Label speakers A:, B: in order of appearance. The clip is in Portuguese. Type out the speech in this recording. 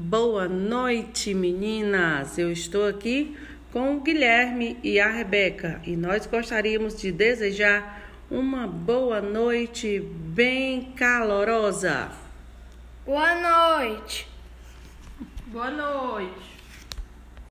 A: Boa noite, meninas. Eu estou aqui com o Guilherme e a Rebeca e nós gostaríamos de desejar uma boa noite bem calorosa.
B: Boa noite.
C: Boa noite.